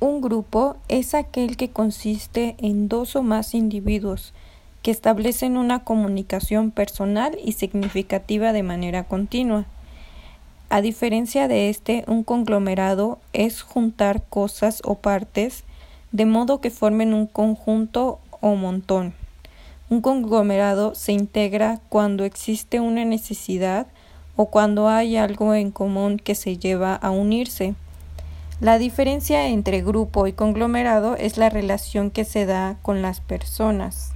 Un grupo es aquel que consiste en dos o más individuos que establecen una comunicación personal y significativa de manera continua. A diferencia de este, un conglomerado es juntar cosas o partes de modo que formen un conjunto o montón. Un conglomerado se integra cuando existe una necesidad o cuando hay algo en común que se lleva a unirse. La diferencia entre grupo y conglomerado es la relación que se da con las personas.